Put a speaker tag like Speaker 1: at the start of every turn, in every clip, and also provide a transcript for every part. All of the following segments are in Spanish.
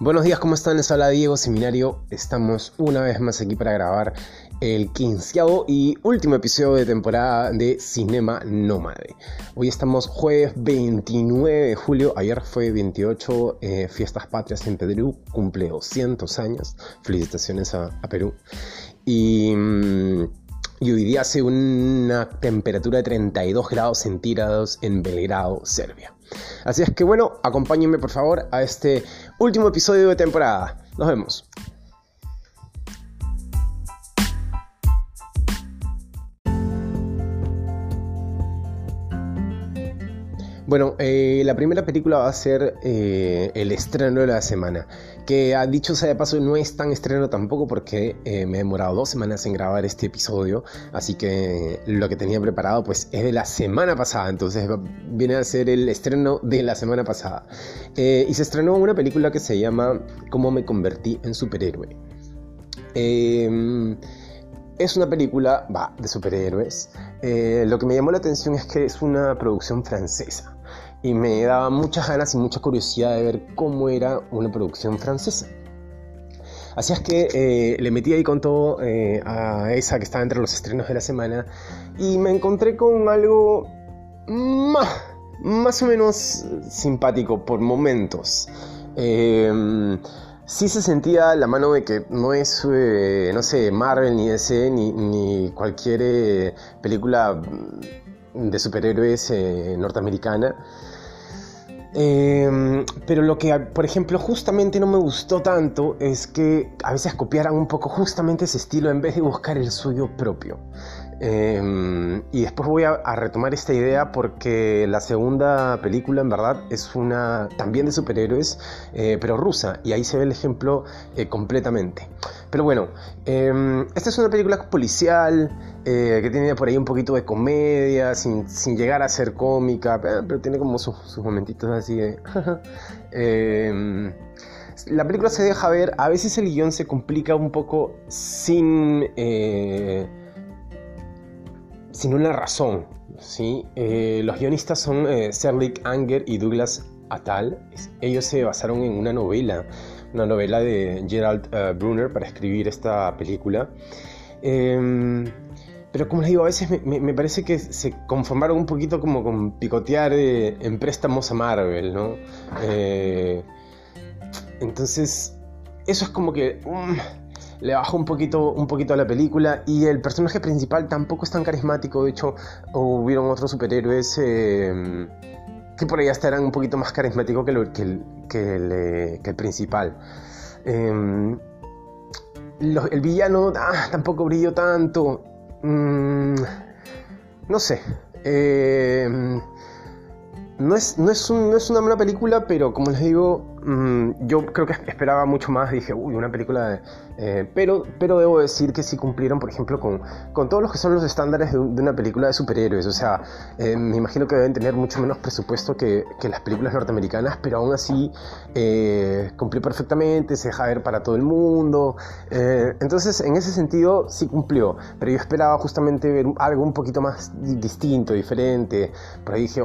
Speaker 1: Buenos días, ¿cómo están? Les habla Diego Seminario. Estamos una vez más aquí para grabar el quinceavo y último episodio de temporada de Cinema Nómade. Hoy estamos jueves 29 de julio, ayer fue 28, eh, Fiestas Patrias en Perú, cumple 200 años. Felicitaciones a, Perú. Y... Mm, y hoy día hace una temperatura de 32 grados centígrados en Belgrado, Serbia. Así es que bueno, acompáñenme por favor a este último episodio de temporada. Nos vemos. Bueno, eh, la primera película va a ser eh, el estreno de la semana, que a dicho sea de paso no es tan estreno tampoco porque eh, me he demorado dos semanas en grabar este episodio, así que lo que tenía preparado pues es de la semana pasada, entonces viene a ser el estreno de la semana pasada. y se estrenó una película que se llama Cómo me convertí en superhéroe. Em, es una película, de superhéroes. lo que me llamó la atención es que es una producción francesa y me daba muchas ganas y mucha curiosidad de ver cómo era una producción francesa. Así es que eh, le metí ahí con todo eh, a esa que estaba entre los estrenos de la semana y me encontré con algo más, más o menos simpático por momentos. Em, sí se sentía la mano de que no es, eh, no sé, Marvel ni DC ni, ni cualquier película de superhéroes norteamericana Em, pero lo que, por ejemplo, justamente no me gustó tanto es que a veces copiaran un poco justamente ese estilo en vez de buscar el suyo propio. Em, y después voy a, retomar esta idea porque la segunda película en verdad es una también de superhéroes, eh, pero rusa, y ahí se ve el ejemplo eh, completamente. Pero bueno, em, esta es una película policial eh, que tiene por ahí un poquito de comedia, sin, llegar a ser cómica, pero, tiene como sus, momentitos así de... Em, la película se deja ver, a veces el guion se complica un poco sin sin una razón. ¿sí? Eh, los guionistas son eh, Serlik Anger y Douglas Atal. Ellos se basaron en una novela, una novela de Gerald eh, Brunner para escribir esta película. Em, pero como les digo, a veces me, parece que se conformaron un poquito como con picotear en préstamos a Marvel, ¿no? entonces, eso es como que... Um, le bajó un poquito, un poquito a la película y el personaje principal tampoco es tan carismático, de hecho hubieron otros superhéroes eh, que por ahí hasta eran un poquito más carismáticos que, el, que, el, principal. Em, el villano ah, tampoco brilló tanto. Mm, no sé. Em, no es, no, es no es una buena película, pero como les digo, mm, yo creo que esperaba mucho más. Dije, uy, una película de, eh, pero, pero debo decir que sí cumplieron, por ejemplo, con, con todos los que son los estándares de, una película de superhéroes. O sea, eh, me imagino que deben tener mucho menos presupuesto que, que las películas norteamericanas, pero aún así eh, cumplió perfectamente, se deja ver para todo el mundo. entonces, en ese sentido, sí cumplió. Pero yo esperaba justamente ver algo un poquito más distinto, diferente. Por ahí dije,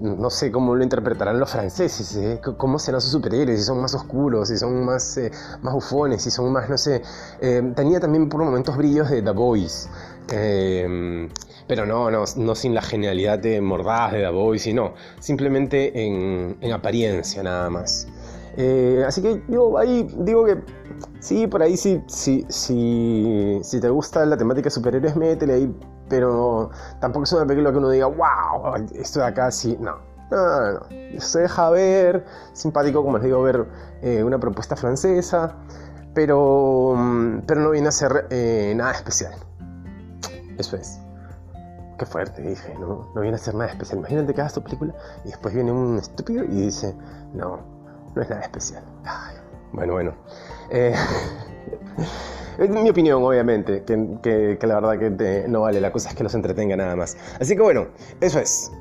Speaker 1: no sé cómo lo interpretarán los franceses, cómo serán sus superhéroes, si son más oscuros, si son más, más bufones, si son más, no sé eh, tenía también por momentos brillos de The Voice. Eh, pero no, no, no, sin la genialidad de mordaz de The Voice, sino simplemente en, apariencia nada más. Eh, así que yo ahí digo que sí, por ahí sí, sí, sí, si te gusta la temática de superhéroes, métele ahí, pero tampoco es una película que uno diga, wow, esto de acá sí, no. No, no, no. Se deja ver, simpático, como les digo, ver una propuesta francesa pero, mm, pero no viene a ser eh, nada especial. Eso es. Qué fuerte, dije, ¿no? No viene a ser nada especial. Imagínate que hagas tu película y después viene un estúpido y dice, no, no es nada especial. bueno, bueno. Eh, es mi opinión, obviamente, que, la verdad que no vale. La cosa es que los entretenga nada más. Así que bueno, eso es.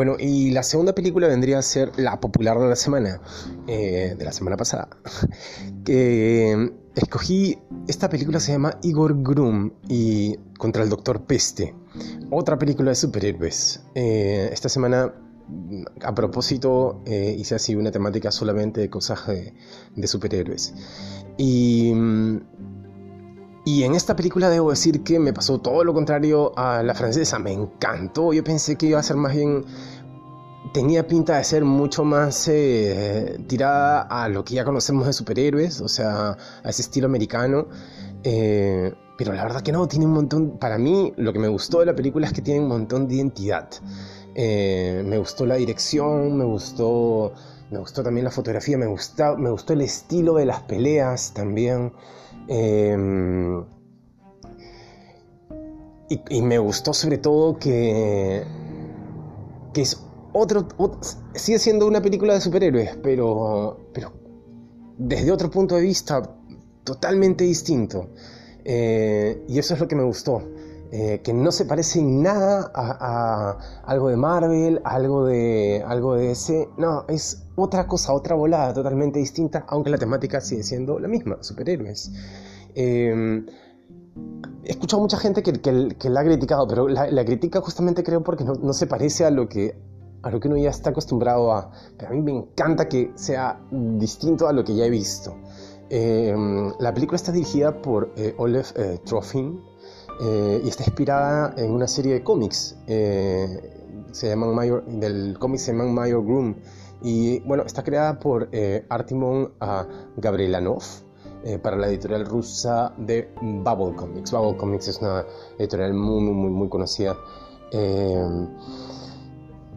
Speaker 1: Bueno, y la segunda película vendría a ser la popular de la semana, eh, de la semana pasada. que escogí, esta película se llama Igor Grum y contra el Doctor Peste. otra película de superhéroes. Eh, esta semana, a propósito, eh, hice así una temática solamente de cosas de, superhéroes. Y, y en esta película debo decir que me pasó todo lo contrario a la francesa. Me encantó. Yo pensé que iba a ser más bien tenía pinta de ser mucho más eh, tirada a lo que ya conocemos de superhéroes, o sea, a ese estilo americano. Eh, pero la verdad que no, tiene un montón, para mí lo que me gustó de la película es que tiene un montón de identidad. Eh, me gustó la dirección, me gustó, me gustó también la fotografía, me, gustó, me gustó el estilo de las peleas también. Em, y, me gustó sobre todo que, que es otro, sigue siendo una película de superhéroes, pero, pero desde otro punto de vista totalmente distinto. Eh, y eso es lo que me gustó. Eh, que no se parece en nada a, algo de Marvel, algo de, algo de ese. No, es otra cosa, otra volada totalmente distinta, aunque la temática sigue siendo la misma, superhéroes. Eh, he escuchado mucha gente que, la ha criticado, pero la, critica justamente creo porque no, no, se parece a lo que a lo que uno ya está acostumbrado a. Pero a mí me encanta que sea distinto a lo que ya he visto. Em, la película está dirigida por eh, Olaf eh, Trofin eh, y está inspirada en una serie de cómics. se llaman Mayor, del cómic se llaman Mayor Groom. Y bueno, está creada por Artimon Gabrielanov. para la editorial rusa de Bubble Comics. Bubble Comics es una editorial muy, muy, muy conocida. Em,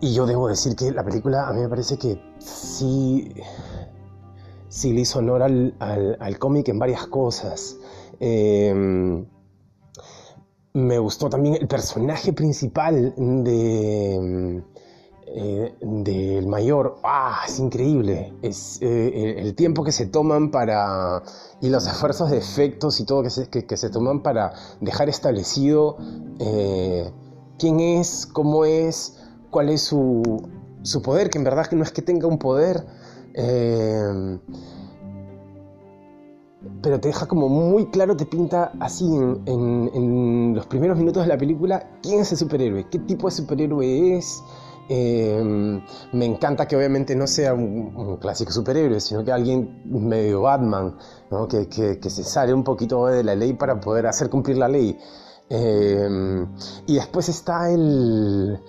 Speaker 1: y yo debo decir que la película a mí me parece que sí, sí le hizo honor al, al, cómic en varias cosas. Em, me gustó también el personaje principal de eh, del mayor. ¡Ah! Es increíble. Es eh, el tiempo que se toman para. y los esfuerzos de efectos y todo que se, que, se toman para dejar establecido eh, quién es, cómo es cuál es su, su poder, que en verdad no es que tenga un poder, eh, pero te deja como muy claro, te pinta así en, los primeros minutos de la película quién es el superhéroe, qué tipo de superhéroe es. Eh, me encanta que obviamente no sea un, clásico superhéroe, sino que alguien medio Batman, que, que, se sale un poquito de la ley para poder hacer cumplir la ley. Eh, y después está el,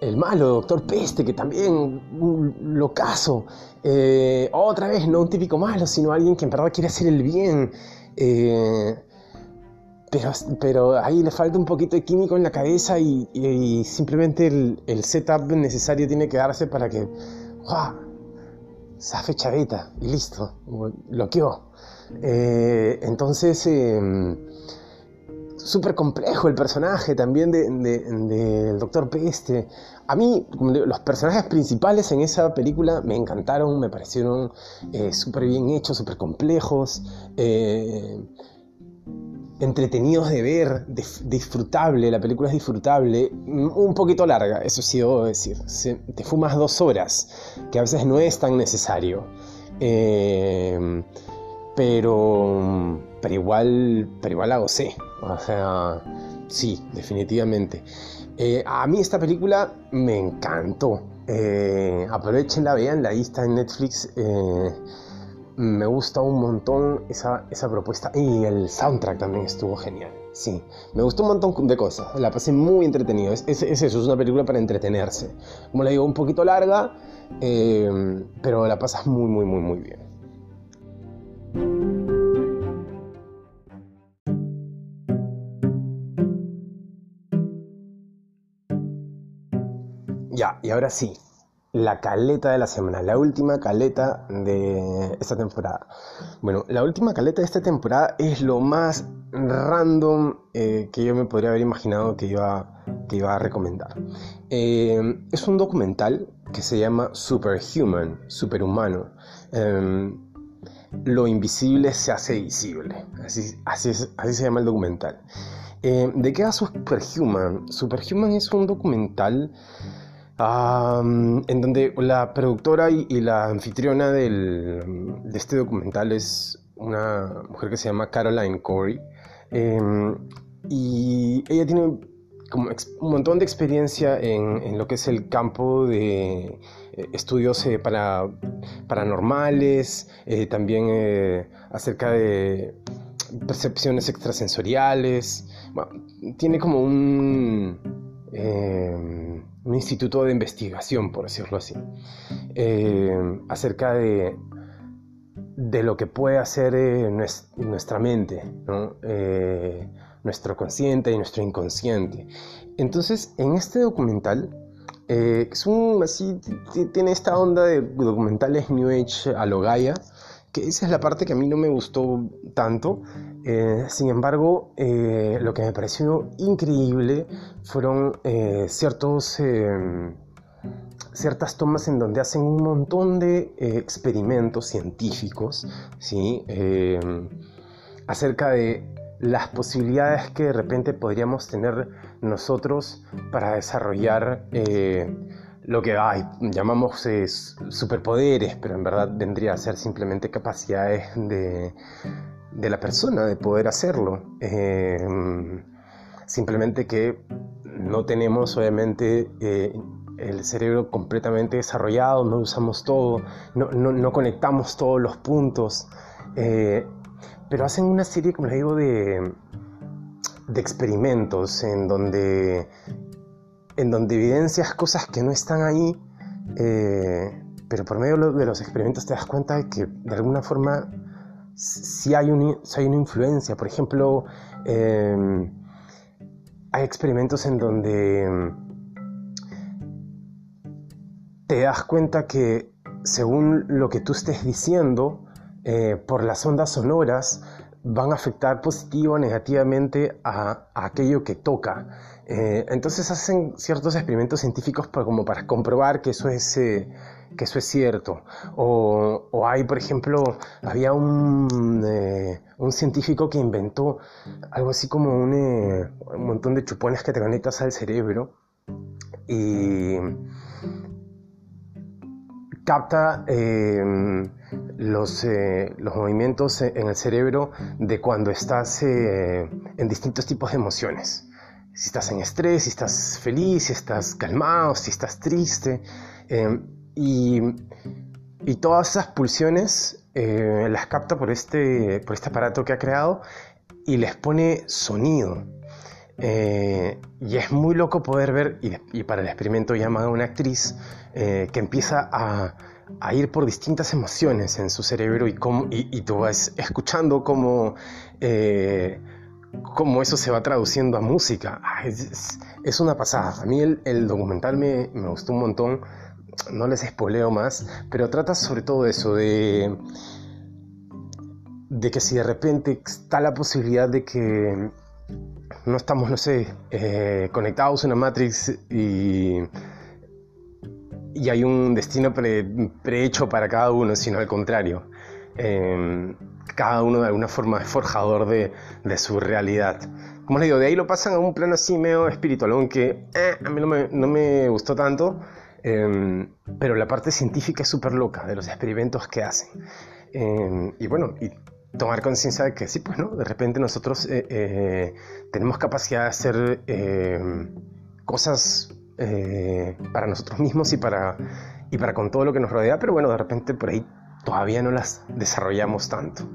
Speaker 1: el malo, Doctor Peste, que también un locazo. Eh, otra vez, no un típico malo, sino alguien que en verdad quiere hacer el bien. Eh, pero, pero ahí le falta un poquito de químico en la cabeza y, simplemente el, setup necesario tiene que darse para que. ¡Wow! Safe chaveta y listo. Bloqueó. Eh, entonces em, súper complejo el personaje también del de, Doctor Peste. A mí, los personajes principales en esa película me encantaron, me parecieron eh, súper bien hechos, súper complejos, eh, entretenidos de ver, disfrutable. La película es disfrutable, un poquito larga, eso sí debo decir. te fumas dos horas, que a veces no es tan necesario. Eh, pero, pero, igual, pero igual la gocé. O sea, sí, definitivamente. Eh, a mí esta película me encantó. Eh, aprovechenla, vean, ahí está en Netflix. Eh, me gusta un montón esa, propuesta. Y el soundtrack también estuvo genial. Sí, me gustó un montón de cosas. La pasé muy entretenido. Es, es, eso, es una película para entretenerse. Como le digo, un poquito larga, eh, pero la pasas muy, muy, muy, muy bien. Y ahora sí, la caleta de la semana, la última caleta de esta temporada. Bueno, la última caleta de esta temporada es lo más random eh, que yo me podría haber imaginado que iba, que iba a recomendar. Eh, es un documental que se llama Superhuman, Superhumano. Em, lo invisible se hace visible, así, así, así se llama el documental. Eh, ¿De qué va Superhuman? Superhuman es un documental en donde la productora y, la anfitriona de este documental es una mujer que se llama Caroline Corey. Em, y ella tiene como un montón de experiencia en, lo que es el campo de eh, estudios para, paranormales, también acerca de percepciones extrasensoriales. tiene como un, un instituto de investigación, por decirlo así, acerca de de lo que puede hacer eh, nuestra mente, eh, nuestro consciente y nuestro inconsciente. Entonces, en este documental, eh, es un, así, tiene esta onda de documentales New Age a lo Gaia, que esa es la parte que a mí no me gustó tanto. Sin embargo, lo que me pareció increíble fueron ciertos ciertas tomas en donde hacen un montón de eh, experimentos científicos, ¿sí? Eh, acerca de las posibilidades que de repente podríamos tener nosotros para desarrollar eh, lo que llamamos superpoderes, pero en verdad vendría a ser simplemente capacidades de, de la persona de poder hacerlo. simplemente que no tenemos obviamente el cerebro completamente desarrollado, no usamos todo, no, conectamos todos los puntos, eh, pero hacen una serie, como les digo, de, de experimentos en donde, en donde evidencias cosas que no están ahí, eh, pero por medio de los experimentos te das cuenta de que de alguna forma sí hay, hay una influencia. Por ejemplo, eh, hay experimentos en donde te das cuenta que según lo que tú estés diciendo, eh, por las ondas sonoras, van a afectar positivo o negativamente a, aquello que toca. Eh, entonces hacen ciertos experimentos científicos para, como para comprobar que eso es, eh, que eso es cierto. O, hay, por ejemplo, había un, un, científico que inventó algo así como un, un montón de chupones que te conectas al cerebro y capta em, los, eh, los, movimientos en el cerebro de cuando estás eh, en distintos tipos de emociones. Si estás en estrés, si estás feliz, si estás calmado, si estás triste. Y, y, todas esas pulsiones eh, las capta por este, por este aparato que ha creado y les pone sonido. y es muy loco poder ver, y, para el experimento llama a una actriz eh, que empieza a, ir por distintas emociones en su cerebro y, cómo, y, tú vas escuchando cómo, eh, cómo, eso se va traduciendo a música. Ah, es, una pasada. A mí el, documental me, me, gustó un montón. No les espoleo más, pero trata sobre todo eso, de, que si de repente está la posibilidad de que no estamos, no sé, eh, conectados a una Matrix y y hay un destino prehecho para cada uno, sino al contrario. Em, cada uno de alguna forma es forjador de, su realidad. Como les digo, de ahí lo pasan a un plano así medio espiritual, aunque eh, a mí no me gustó tanto, em, pero la parte científica es súper loca de los experimentos que hacen. Em, y bueno, y tomar conciencia de que sí, pues no, de repente nosotros eh, eh, tenemos capacidad de hacer cosas eh, para nosotros mismos y para, y para con todo lo que nos rodea, pero bueno, de repente por ahí todavía no las desarrollamos tanto.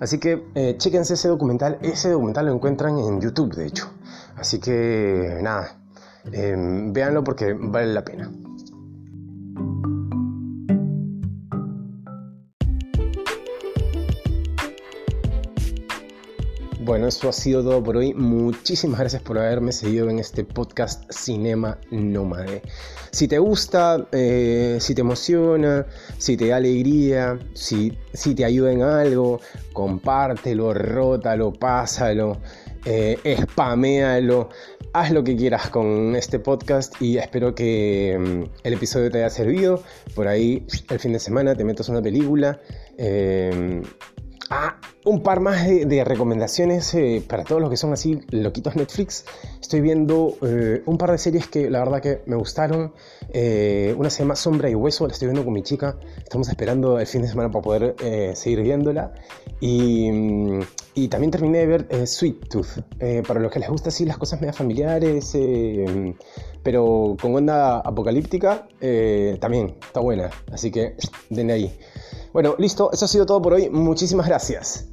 Speaker 1: Así que eh, chéquense ese documental, ese documental lo encuentran en YouTube de hecho. Así que nada, eh, véanlo porque vale la pena. Bueno, eso ha sido todo por hoy. Muchísimas gracias por haberme seguido en este podcast Cinema Nómade. Si te gusta, eh, si te emociona, si te da alegría, si, si te ayuda en algo, compártelo, rótalo, pásalo, eh, spaméalo, haz lo que quieras con este podcast y espero que mm, el episodio te haya servido. Por ahí el fin de semana te metas una película. Eh, ah, un par más de, recomendaciones eh, para todos los que son así loquitos Netflix. Estoy viendo eh, un par de series que la verdad que me gustaron. Eh, una se llama Sombra y Hueso, la estoy viendo con mi chica. Estamos esperando el fin de semana para poder seguir viéndola. Y, mm, y, también terminé de ver Sweet Tooth. para los que les gusta así las cosas medio familiares, pero con onda apocalíptica, también está buena. Así que denle ahí. Bueno, listo, eso ha sido todo por hoy. Muchísimas gracias.